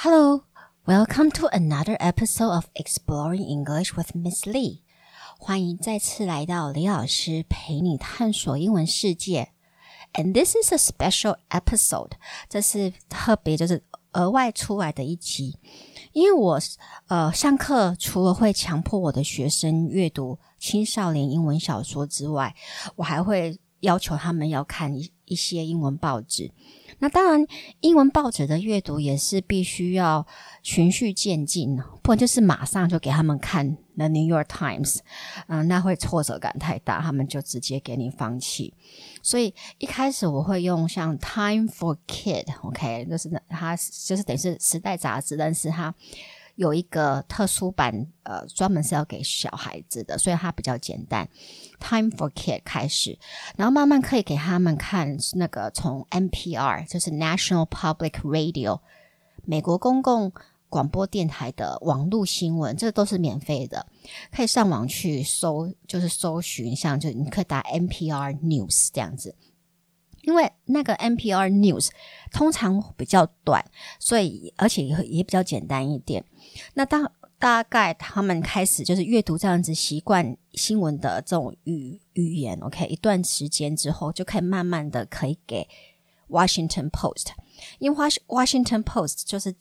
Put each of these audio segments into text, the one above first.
Hello, welcome to another episode of Exploring English with Miss Lee. 欢迎再次来到李老师陪你探索英文世界。And this is a special episode. 这是特别就是额外出来的一集，因为我呃上课除了会强迫我的学生阅读青少年英文小说之外，我还会要求他们要看一 一些英文报纸。那当然，英文报纸的阅读也是必须要循序渐进，不然就是马上就给他们看《The New York Times》，嗯，那会挫折感太大，他们就直接给你放弃。所以一开始我会用像《Time for Kid》，OK，就是它就是等于是时代杂志，但是它。有一个特殊版，呃，专门是要给小孩子的，所以它比较简单。Time for Kid 开始，然后慢慢可以给他们看那个从 NPR，就是 National Public Radio，美国公共广播电台的网络新闻，这都是免费的，可以上网去搜，就是搜寻，像就你可以打 NPR News 这样子。因为那个 NPR News 通常比较短，所以而且也也比较简单一点。那大大概他们开始就是阅读这样子习惯新闻的这种语语言，OK，一段时间之后就可以慢慢的可以给 Washington Post，因为 Washington Post 就是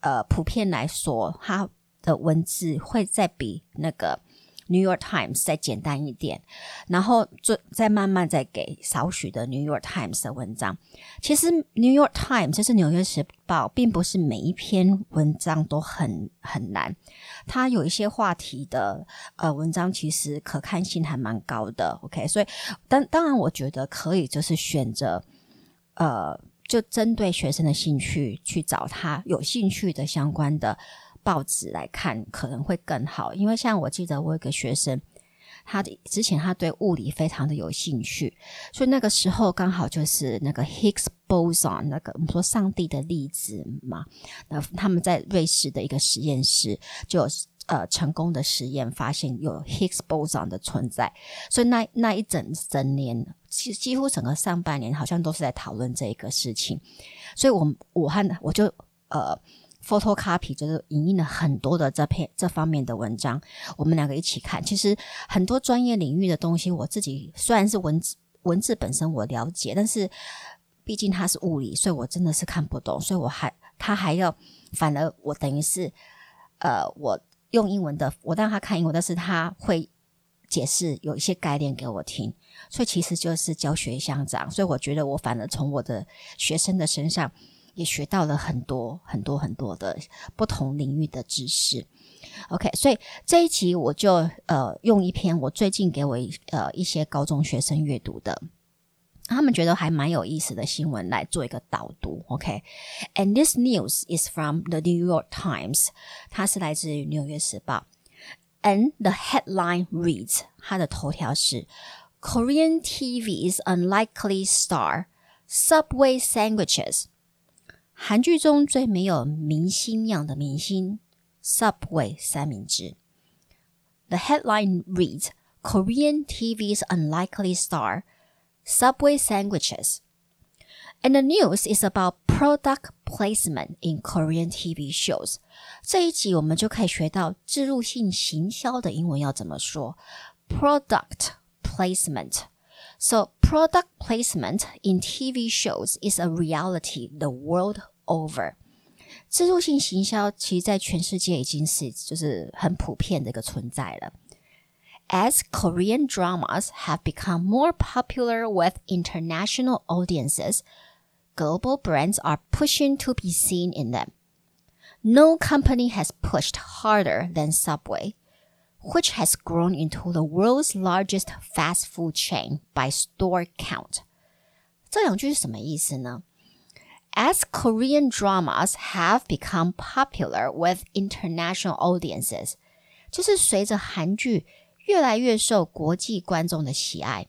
呃普遍来说，它的文字会再比那个。New York Times 再简单一点，然后再再慢慢再给少许的 New York Times 的文章。其实 New York Times 就是纽约时报，并不是每一篇文章都很很难。它有一些话题的呃文章，其实可看性还蛮高的。OK，所以当当然，我觉得可以就是选择呃，就针对学生的兴趣去找他有兴趣的相关的。报纸来看可能会更好，因为像我记得我有个学生，他的之前他对物理非常的有兴趣，所以那个时候刚好就是那个 Higgs boson 那个我们说上帝的粒子嘛，那他们在瑞士的一个实验室就呃成功的实验发现有 Higgs boson 的存在，所以那那一整整年，几几乎整个上半年好像都是在讨论这一个事情，所以我我和我就呃。Photocopy 就是影印了很多的这篇这方面的文章，我们两个一起看。其实很多专业领域的东西，我自己虽然是文字文字本身我了解，但是毕竟它是物理，所以我真的是看不懂。所以我还他还要，反而我等于是呃，我用英文的，我让他看英文，但是他会解释有一些概念给我听。所以其实就是教学相长。所以我觉得我反而从我的学生的身上。也学到了很多很多很多的不同领域的知识。OK，所以这一集我就呃用一篇我最近给我呃一些高中学生阅读的，他们觉得还蛮有意思的新闻来做一个导读。OK，and this news is from the New York Times，它是来自于纽约时报。And the headline reads，它的头条是 Korean TV's unlikely star Subway sandwiches。韩剧中最没有明星样的明星，Subway 三明治。The headline reads Korean TV's unlikely star, Subway sandwiches. And the news is about product placement in Korean TV shows. 这一集我们就可以学到植入性行销的英文要怎么说，product placement。 so product placement in TV shows is a reality the world over。自助性行销其实在全世界已经是就是很普遍的一个存在了。As Korean dramas have become more popular with international audiences, global brands are pushing to be seen in them. No company has pushed harder than Subway which has grown into the world's largest fast food chain by store count. 这两句是什么意思呢？As Korean dramas have become popular with international audiences，就是随着韩剧越来越受国际观众的喜爱。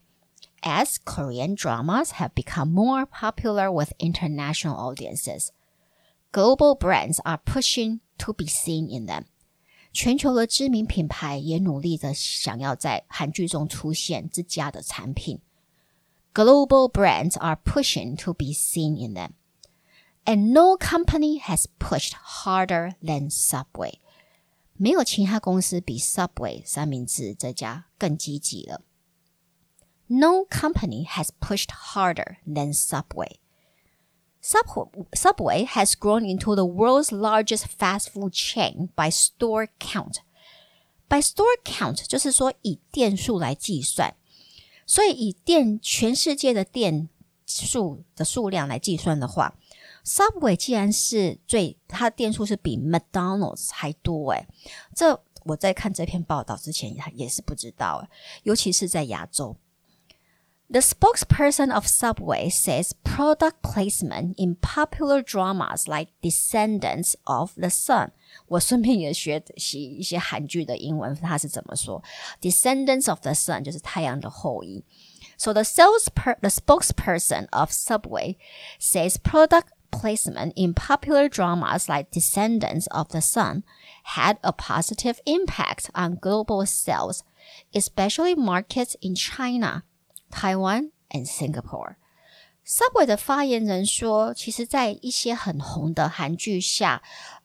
As Korean dramas have become more popular with international audiences, global brands are pushing to be seen in them. 全球的知名品牌也努力的想要在韩剧中出现自家的产品。Global brands are pushing to be seen in them。 And no company has pushed harder than Subway。没有其他公司比 Subway 三明治这家更积极了。No company has pushed harder than Subway. Subway has grown into the world's largest fast food chain by store count. By store count 就是说以店数来计算，所以以店全世界的店数的数量来计算的话，Subway 既然是最它的店数是比 McDonald's 还多诶，这我在看这篇报道之前也是不知道，尤其是在亚洲。The spokesperson of Subway says product placement in popular dramas like Descendants of the Sun。我顺便也学习一些韩剧的英文，它是怎么说？Descendants of the Sun 就是太阳的后裔。So the sales per the spokesperson of Subway says product placement in popular dramas like Descendants of the Sun had a positive impact on global sales, especially markets in China. Taiwan and Singapore. Subway 的发言人说，其实，在一些很红的韩剧下，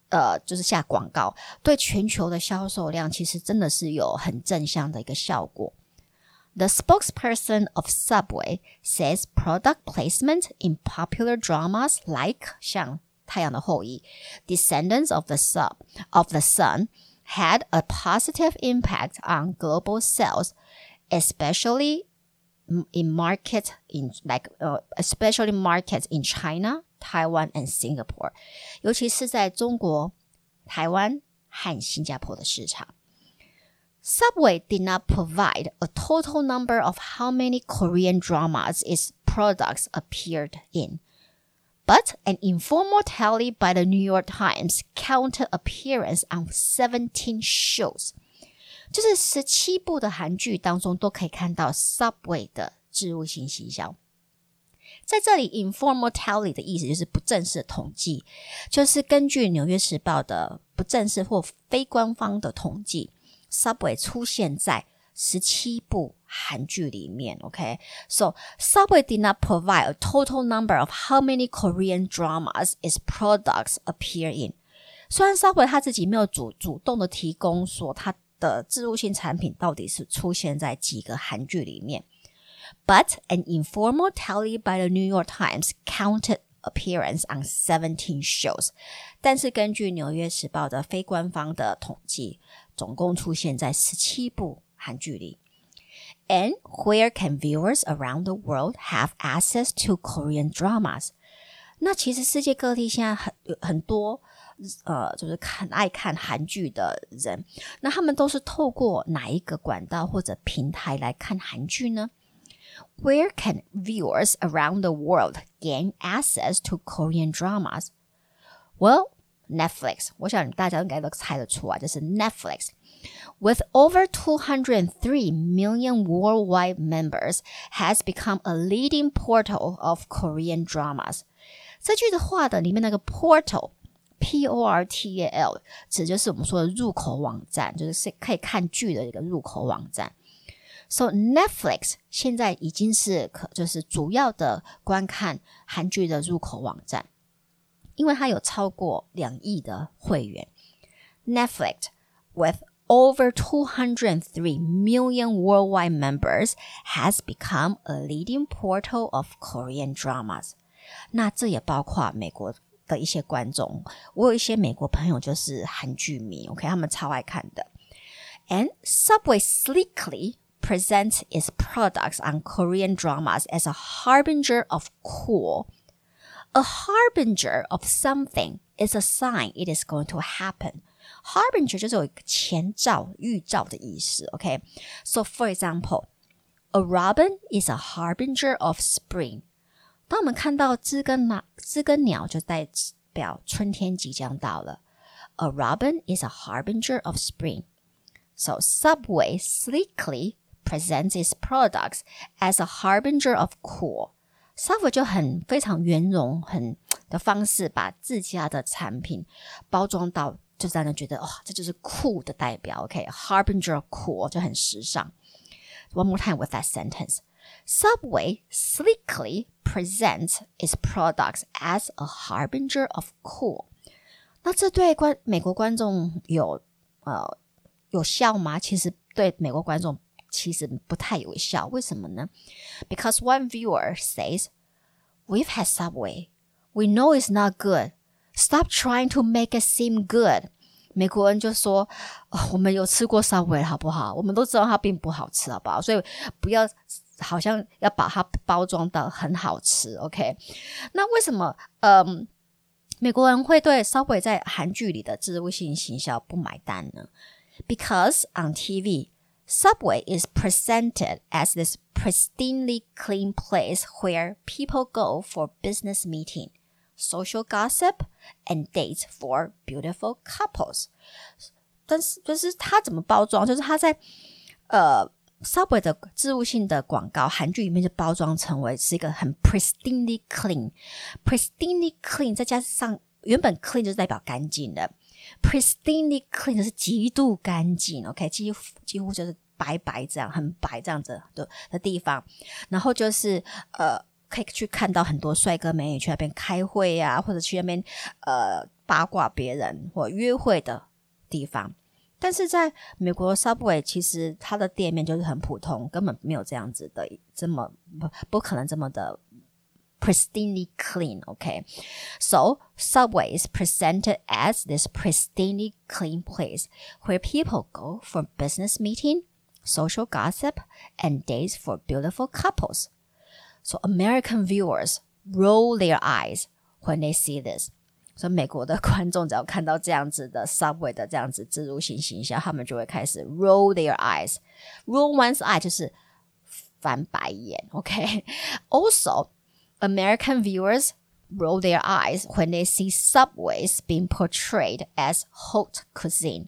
呃，就是下广告，对全球的销售量其实真的是有很正向的一个效果。The spokesperson of Subway says product placement in popular dramas like 像《太阳的后裔》（Descendants of the Sun of the Sun） had a positive impact on global sales, especially in markets in like uh, especially markets in China, Taiwan and Singapore，尤其是在中国、台湾和新加坡的市场。Subway did not provide a total number of how many Korean dramas its products appeared in. But an informal tally by the New York Times counted appearance on 17 shows. 就是十七部的韩剧当中都可以看到 Subway 的植入性行销。在这里，informal tally 的意思就是不正式统计，就是根据《纽约时报》的不正式或非官方的统计，Subway 出现在十七部韩剧里面。OK，so、Subway did not provide a total number of how many Korean dramas its products appear in。虽然 Subway 他自己没有主主动的提供说他的植入性产品到底是出现在几个韩剧里面。But an informal tally by the New York Times counted appearance on 17 shows。但是根据《纽约时报》的非官方的统计，总共出现在十七部韩剧里。And where can viewers around the world have access to Korean dramas？那其实世界各地现在很很多。 呃，就是很爱看韩剧的人，那他们都是透过哪一个管道或者平台来看韩剧呢？Where can viewers around the world gain access to Korean dramas? Well, Netflix，我想大家应该都猜得出来，就是 Netflix。With over 203 million worldwide members, has become a leading portal of Korean dramas. 这句的话的里面那个 portal P O R T A L 指就是我们说的入口网站，就是是可以看剧的一个入口网站。So Netflix 现在已经是可就是主要的观看韩剧的入口网站，因为它有超过两亿的会员。Netflix with over 203 million worldwide members has become a leading portal of Korean dramas。那这也包括美国的一些观众，我有一些美国朋友就是韩剧迷，OK，他们超爱看的。And Subway sleekly presents its products on Korean dramas as a harbinger of cool. A harbinger of something is a sign it is going to happen. Harbinger 就是有一个前兆、预兆的意思，OK。So for example, a robin is a harbinger of spring. 当我们看到知更鸟，知更鸟就代表春天即将到了。A robin is a harbinger of spring. So Subway sleekly presents its products as a harbinger of cool. Subway 就很非常圆融、很的方式把自家的产品包装到，就让人觉得哇、哦，这就是酷的代表。OK，harbinger、okay? of cool 就很时尚。One more time with that sentence. Subway sleekly presents its products as a harbinger of cool。那这对观美国观众有呃有效吗？其实对美国观众其实不太有效。为什么呢？Because one viewer says, "We've had Subway. We know it's not good. Stop trying to make it seem good." 美国人就说：“哦、我们有吃过 Subway 好不好？我们都知道它并不好吃，好不好？所以不要 好像要把它包装的很好吃。”OK，那为什么嗯美国人会对 Subway 在韩剧里的植入性行销不买单呢？Because on TV, Subway is presented as this pristinely clean place where people go for business meeting social gossip, and dates for beautiful couples。但是就是它怎么包装，就是它在呃 Subway 的置入性的广告，韩剧里面就包装成为是一个很 pristinely clean，pristinely clean，再加上原本 clean 就是代表干净的，pristinely clean 就是极度干净，OK，几乎几乎就是白白这样，很白这样子的的地方，然后就是呃。可以去看到很多帅哥美女去那边开会呀、啊，或者去那边呃八卦别人或约会的地方。但是在美国 Subway，其实它的店面就是很普通，根本没有这样子的，这么不不可能这么的 pristinely clean. Okay, so Subway is presented as this pristinely clean place where people go for business meeting, social gossip, and dates for beautiful couples. So American viewers roll their eyes when they see this. 所以美国的观众只要看到这样子的 Subway 的这样子植入性形象，他们就会开始 roll their eyes。roll one's eye 就是翻白眼，OK。Also, American viewers roll their eyes when they see Subways being portrayed as haute cuisine。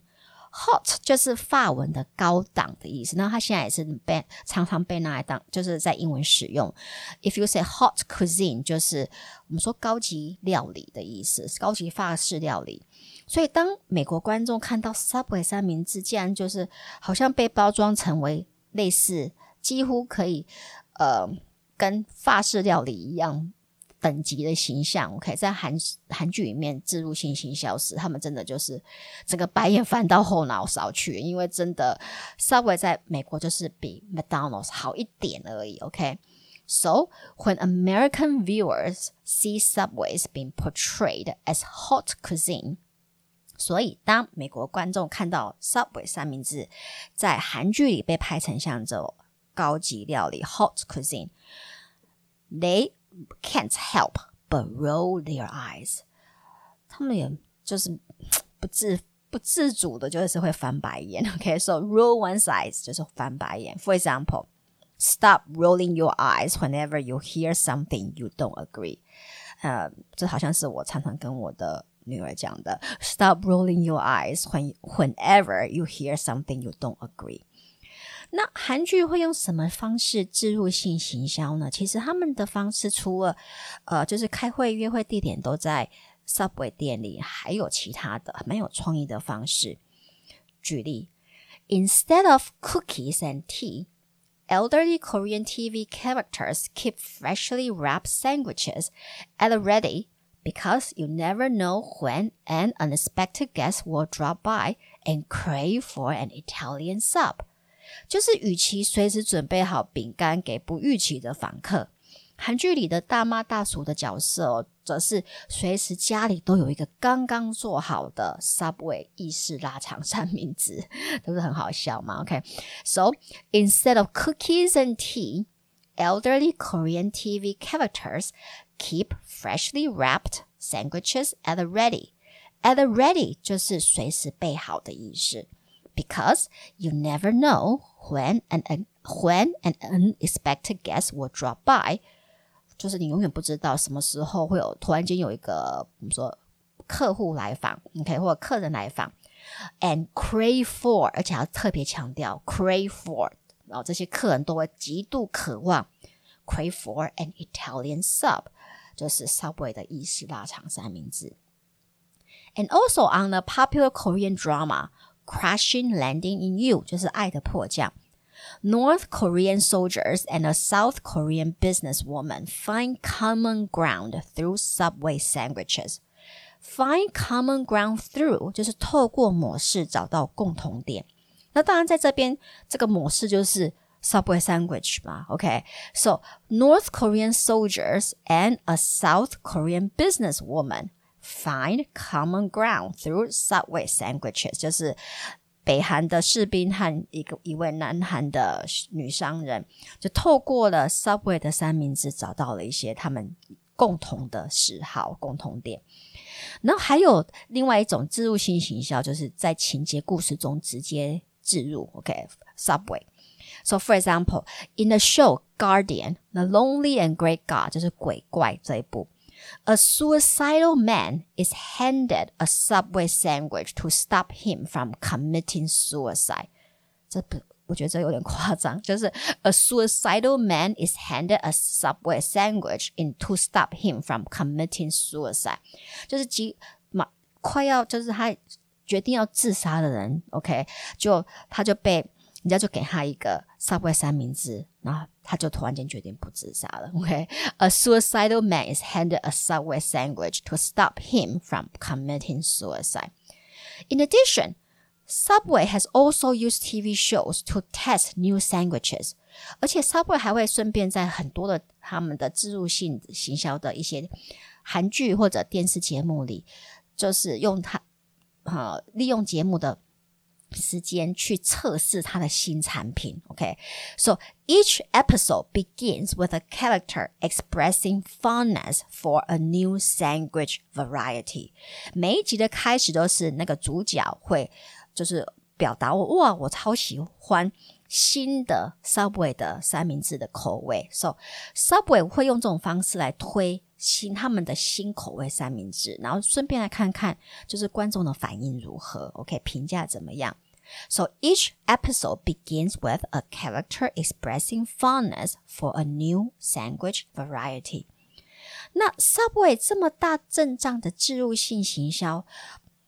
Hot 就是法文的高档的意思，那它现在也是被常常被拿来当，就是在英文使用。If you say hot cuisine，就是我们说高级料理的意思，高级法式料理。所以当美国观众看到 Subway 三明治，竟然就是好像被包装成为类似几乎可以呃跟法式料理一样。等级的形象，OK，在韩韩剧里面植入性行销时，他们真的就是整个白眼翻到后脑勺去，因为真的 Subway 在美国就是比 McDonald's 好一点而已，OK。So when American viewers see Subways being portrayed as hot cuisine，所以当美国观众看到 Subway 三明治在韩剧里被拍成像这高级料理 hot cuisine，they can't help but roll their eyes，他们也就是不自不自主的，就是会翻白眼。OK，so、okay? roll one's eyes 就是翻白眼。For example, stop rolling your eyes whenever you hear something you don't agree。呃，这好像是我常常跟我的女儿讲的。Stop rolling your eyes when whenever you hear something you don't agree。 那韩剧会用什么方式植入性行销呢？其实他们的方式除了呃，就是开会、约会地点都在 Subway 店里，还有其他的蛮有创意的方式。举例，Instead of cookies and tea。Elderly Korean TV characters keep freshly wrapped sandwiches at the ready because you never know when an unexpected guest will drop by and crave for an Italian sub. 就是与其随时准备好饼干给不预期的访客，韩剧里的大妈大叔的角色哦，则是随时家里都有一个刚刚做好的 Subway 意式腊肠三明治，不是很好笑吗？OK，so、okay? instead of cookies and tea, elderly Korean TV characters keep freshly wrapped sandwiches at the ready. At the ready 就是随时备好的意思。 because you never know when an, an when an unexpected guest will drop by，就是你永远不知道什么时候会有突然间有一个我们说客户来访，OK，或者客人来访，and crave for，而且要特别强调 crave for，然后这些客人都会极度渴望 crave for an Italian sub，就是 Subway 的意式腊肠三明治。And also on the popular Korean drama Crashing Landing in You，就是爱的迫降。 North Korean soldiers and a South Korean businesswoman find common ground through Subway sandwiches. Find common ground through 就是透过模式找到共同点。那当然，在这边这个模式就是 Subway sandwich 嘛，OK？So、okay? North Korean soldiers and a South Korean businesswoman find common ground through Subway sandwiches，就是北韩的士兵和一个一位南韩的女商人，就透过了 Subway 的三明治，找到了一些他们共同的嗜好、共同点。然后还有另外一种植入性行销，就是在情节故事中直接置入。OK，Subway。So for example, in the show Guardian, The Lonely and Great God 就是鬼怪这一部。a suicidal man is handed a subway sandwich to stop him from committing suicide. 这不，我觉得这有点夸张。就是 a suicidal man is handed a subway sandwich in to stop him from committing suicide，就是即马快要就是他决定要自杀的人，OK，就他就被 人家就给他一个 Subway 三明治，然后他就突然间决定不自杀了。OK，a suicidal man is handed a Subway sandwich to stop him from committing suicide. In addition, Subway has also used TV shows to test new sandwiches. 而且 Subway 还会顺便在很多的他们的植入性行销的一些韩剧或者电视节目里，就是用它，呃，利用节目的 时间去测试他的新产品。OK，so、okay? each episode begins with a character expressing fondness for a new sandwich variety。每一集的开始都是那个主角会就是表达我哇，我超喜欢 新的 Subway 的三明治的口味。So Subway 会用这种方式来推新他们的新口味三明治，然后顺便来看看就是观众的反应如何，OK，评价怎么样。So each episode begins with a character expressing fondness for a new sandwich variety. 那 Subway 这么大阵仗的植入性行销，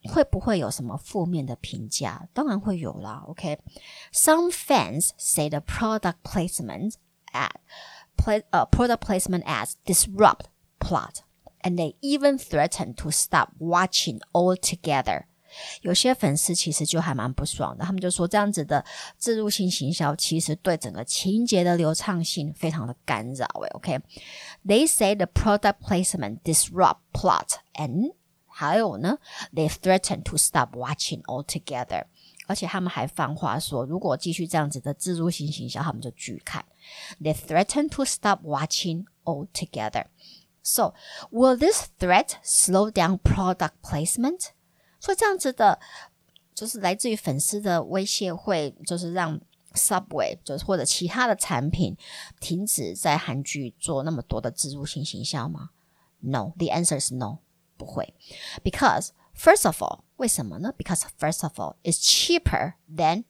会不会有什么负面的评价？当然会有啦。OK，some、okay? fans say the product placement ad, play, uh, product placement ads disrupt plot, and they even threaten to stop watching altogether. 有些粉丝其实就还蛮不爽的，他们就说这样子的自入性行销其实对整个情节的流畅性非常的干扰。诶 OK，they say the product placement disrupt plot and 还有呢，they threaten to stop watching altogether。而且他们还放话说，如果继续这样子的自入性行销，他们就拒看。They threaten to stop watching altogether. So, will this threat slow down product placement? 所以这样子的，就是来自于粉丝的威胁，会就是让 Subway 就是或者其他的产品停止在韩剧做那么多的植入性行销吗？No，the answer is no， 不会，because first of all，为什么呢？Because first of all, it's cheaper than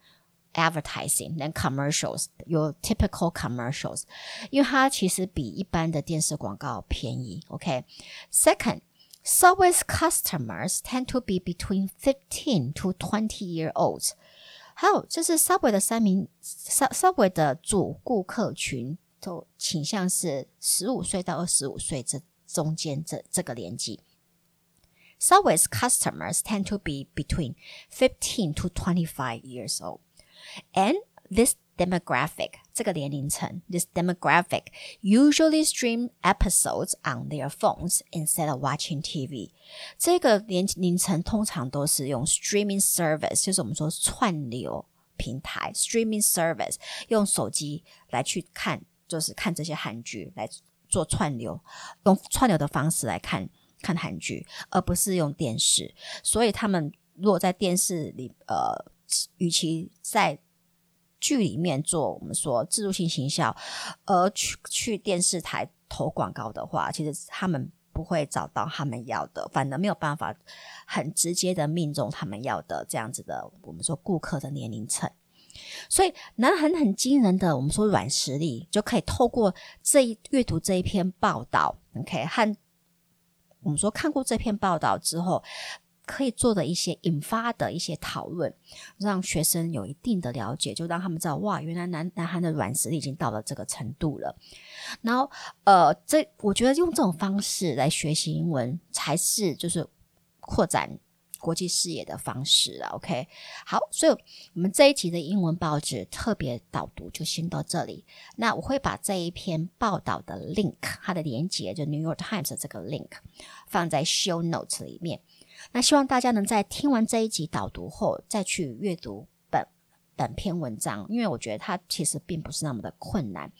advertising than commercials, your typical commercials，因为它其实比一般的电视广告便宜。OK，second。Subway's customers tend to be between fifteen to twenty year olds。还有就是 Subway 的三名 Subway 的主顾客群都倾向是十五岁到二十五岁这中间这这个年纪。 Subway's customers tend to be between fifteen to twenty five years old, and this demographic 这个年龄层，this demographic usually stream episodes on their phones instead of watching TV。这个年龄层通常都是用 streaming service，就是我们说串流平台 streaming service，用手机来去看，就是看这些韩剧来做串流，用串流的方式来看 看韩剧，而不是用电视。所以他们如果在电视里，呃，与其在剧里面做我们说自助性行销，而去去电视台投广告的话，其实他们不会找到他们要的，反而没有办法很直接的命中他们要的这样子的我们说顾客的年龄层。所以南韩很惊人的，我们说软实力就可以透过这一阅读这一篇报道，OK，和我们说看过这篇报道之后。可以做的一些引发的一些讨论，让学生有一定的了解，就让他们知道哇，原来南南韩的软实力已经到了这个程度了。然后，呃，这我觉得用这种方式来学习英文，才是就是扩展国际视野的方式了。OK，好，所以我们这一集的英文报纸特别导读就先到这里。那我会把这一篇报道的 link，它的连接就 New York Times 的这个 link 放在 show notes 里面。那希望大家能在听完这一集导读后，再去阅读本本篇文章，因为我觉得它其实并不是那么的困难。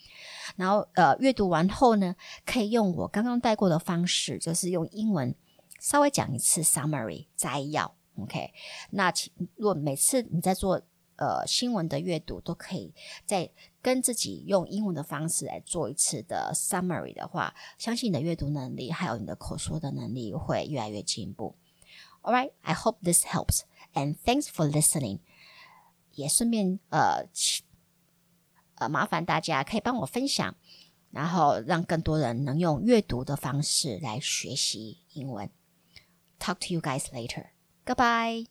然后，呃，阅读完后呢，可以用我刚刚带过的方式，就是用英文稍微讲一次 summary 摘要。OK，那请如果每次你在做呃新闻的阅读，都可以再跟自己用英文的方式来做一次的 summary 的话，相信你的阅读能力还有你的口说的能力会越来越进步。All right, I hope this helps, and thanks for listening. 也顺便呃。呃，麻烦大家可以帮我分享，然后让更多人能用阅读的方式来学习英文。Talk to you guys later. Goodbye.